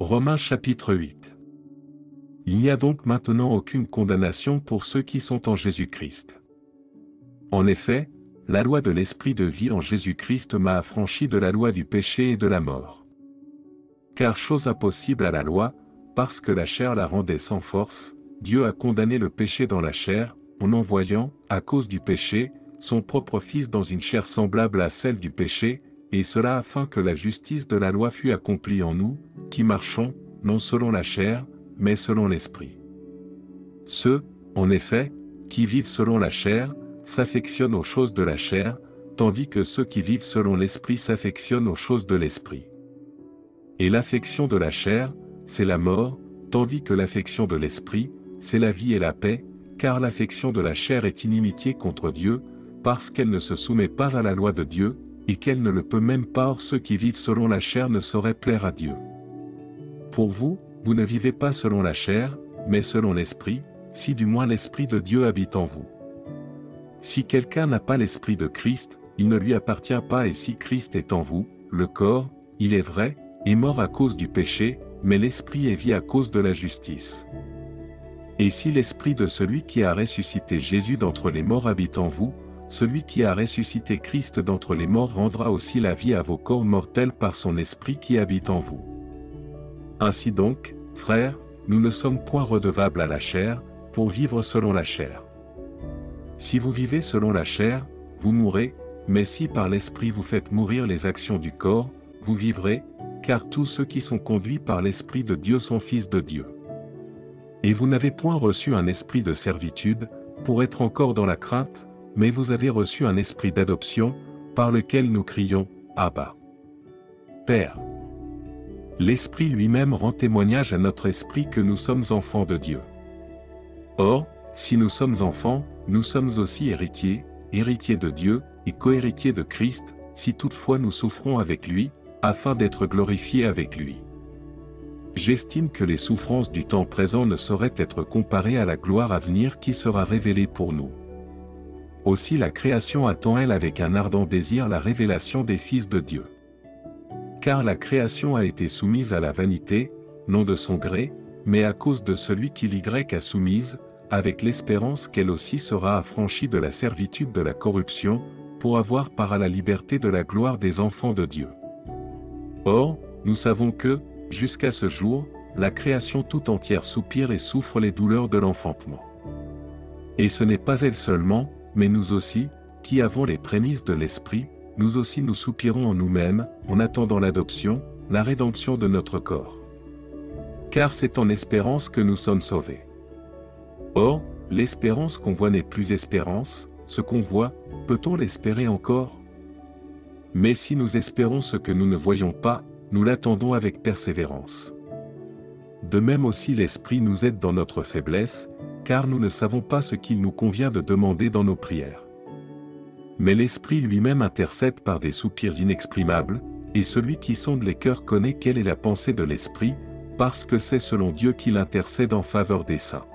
Romains chapitre 8. Il n'y a donc maintenant aucune condamnation pour ceux qui sont en Jésus-Christ. En effet, la loi de l'Esprit de vie en Jésus-Christ m'a affranchi de la loi du péché et de la mort. Car chose impossible à la loi, parce que la chair la rendait sans force, Dieu a condamné le péché dans la chair, en envoyant, à cause du péché, son propre Fils dans une chair semblable à celle du péché, et cela afin que la justice de la loi fût accomplie en nous, qui marchons, non selon la chair, mais selon l'Esprit. Ceux, en effet, qui vivent selon la chair, s'affectionnent aux choses de la chair, tandis que ceux qui vivent selon l'Esprit s'affectionnent aux choses de l'Esprit. Et l'affection de la chair, c'est la mort, tandis que l'affection de l'Esprit, c'est la vie et la paix, car l'affection de la chair est inimitié contre Dieu, parce qu'elle ne se soumet pas à la loi de Dieu, et qu'elle ne le peut même pas or ceux qui vivent selon la chair ne sauraient plaire à Dieu. Pour vous, vous ne vivez pas selon la chair, mais selon l'Esprit, si du moins l'Esprit de Dieu habite en vous. Si quelqu'un n'a pas l'Esprit de Christ, il ne lui appartient pas et si Christ est en vous, le corps, il est vrai, est mort à cause du péché, mais l'Esprit est vie à cause de la justice. Et si l'Esprit de celui qui a ressuscité Jésus d'entre les morts habite en vous, celui qui a ressuscité Christ d'entre les morts rendra aussi la vie à vos corps mortels par son Esprit qui habite en vous. Ainsi donc, frères, nous ne sommes point redevables à la chair, pour vivre selon la chair. Si vous vivez selon la chair, vous mourrez, mais si par l'Esprit vous faites mourir les actions du corps, vous vivrez, car tous ceux qui sont conduits par l'Esprit de Dieu sont fils de Dieu. Et vous n'avez point reçu un esprit de servitude, pour être encore dans la crainte, mais vous avez reçu un esprit d'adoption, par lequel nous crions, Abba. Père. L'Esprit lui-même rend témoignage à notre esprit que nous sommes enfants de Dieu. Or, si nous sommes enfants, nous sommes aussi héritiers, héritiers de Dieu, et cohéritiers de Christ, si toutefois nous souffrons avec lui, afin d'être glorifiés avec lui. J'estime que les souffrances du temps présent ne sauraient être comparées à la gloire à venir qui sera révélée pour nous. Aussi la création attend elle avec un ardent désir la révélation des fils de Dieu. Car la création a été soumise à la vanité, non de son gré, mais à cause de celui qui l'Y a soumise, avec l'espérance qu'elle aussi sera affranchie de la servitude de la corruption, pour avoir part à la liberté de la gloire des enfants de Dieu. Or, nous savons que, jusqu'à ce jour, la création tout entière soupire et souffre les douleurs de l'enfantement. Et ce n'est pas elle seulement, mais nous aussi, qui avons les prémices de l'Esprit, nous aussi nous soupirons en nous-mêmes, en attendant l'adoption, la rédemption de notre corps. Car c'est en espérance que nous sommes sauvés. Or, l'espérance qu'on voit n'est plus espérance, ce qu'on voit, peut-on l'espérer encore? Mais si nous espérons ce que nous ne voyons pas, nous l'attendons avec persévérance. De même aussi l'Esprit nous aide dans notre faiblesse, car nous ne savons pas ce qu'il nous convient de demander dans nos prières mais l'Esprit lui-même intercède par des soupirs inexprimables, et celui qui sonde les cœurs connaît quelle est la pensée de l'Esprit, parce que c'est selon Dieu qu'il intercède en faveur des saints.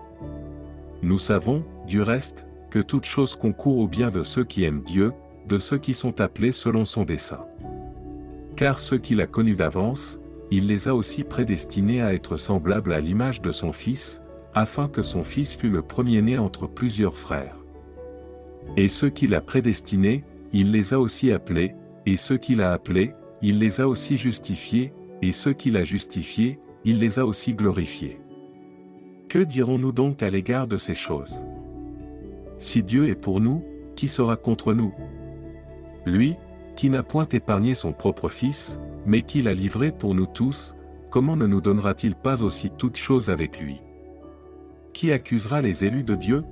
Nous savons, du reste, que toute chose concourt au bien de ceux qui aiment Dieu, de ceux qui sont appelés selon son dessein. Car ceux qu'il a connus d'avance, il les a aussi prédestinés à être semblables à l'image de son Fils, afin que son Fils fût le premier-né entre plusieurs frères. Et ceux qu'il a prédestinés, il les a aussi appelés, et ceux qu'il a appelés, il les a aussi justifiés, et ceux qu'il a justifiés, il les a aussi glorifiés. Que dirons-nous donc à l'égard de ces choses? Si Dieu est pour nous, qui sera contre nous? Lui, qui n'a point épargné son propre Fils, mais qui l'a livré pour nous tous, comment ne nous donnera-t-il pas aussi toutes choses avec lui? Qui accusera les élus de Dieu?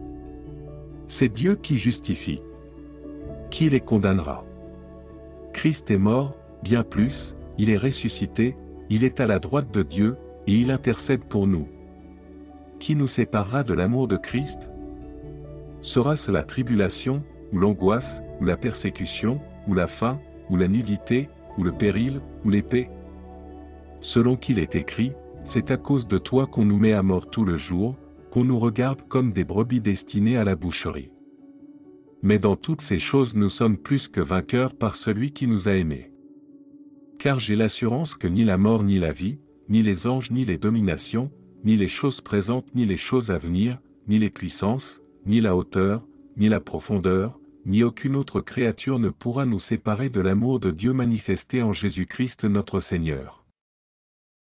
C'est Dieu qui justifie. Qui les condamnera? Christ est mort, bien plus, il est ressuscité, il est à la droite de Dieu, et il intercède pour nous. Qui nous séparera de l'amour de Christ? Sera-ce la tribulation, ou l'angoisse, ou la persécution, ou la faim, ou la nudité, ou le péril, ou l'épée? Selon qu'il est écrit, c'est à cause de toi qu'on nous met à mort tout le jour, qu'on nous regarde comme des brebis destinées à la boucherie. Mais dans toutes ces choses nous sommes plus que vainqueurs par celui qui nous a aimés. Car j'ai l'assurance que ni la mort ni la vie, ni les anges ni les dominations, ni les choses présentes ni les choses à venir, ni les puissances, ni la hauteur, ni la profondeur, ni aucune autre créature ne pourra nous séparer de l'amour de Dieu manifesté en Jésus-Christ notre Seigneur.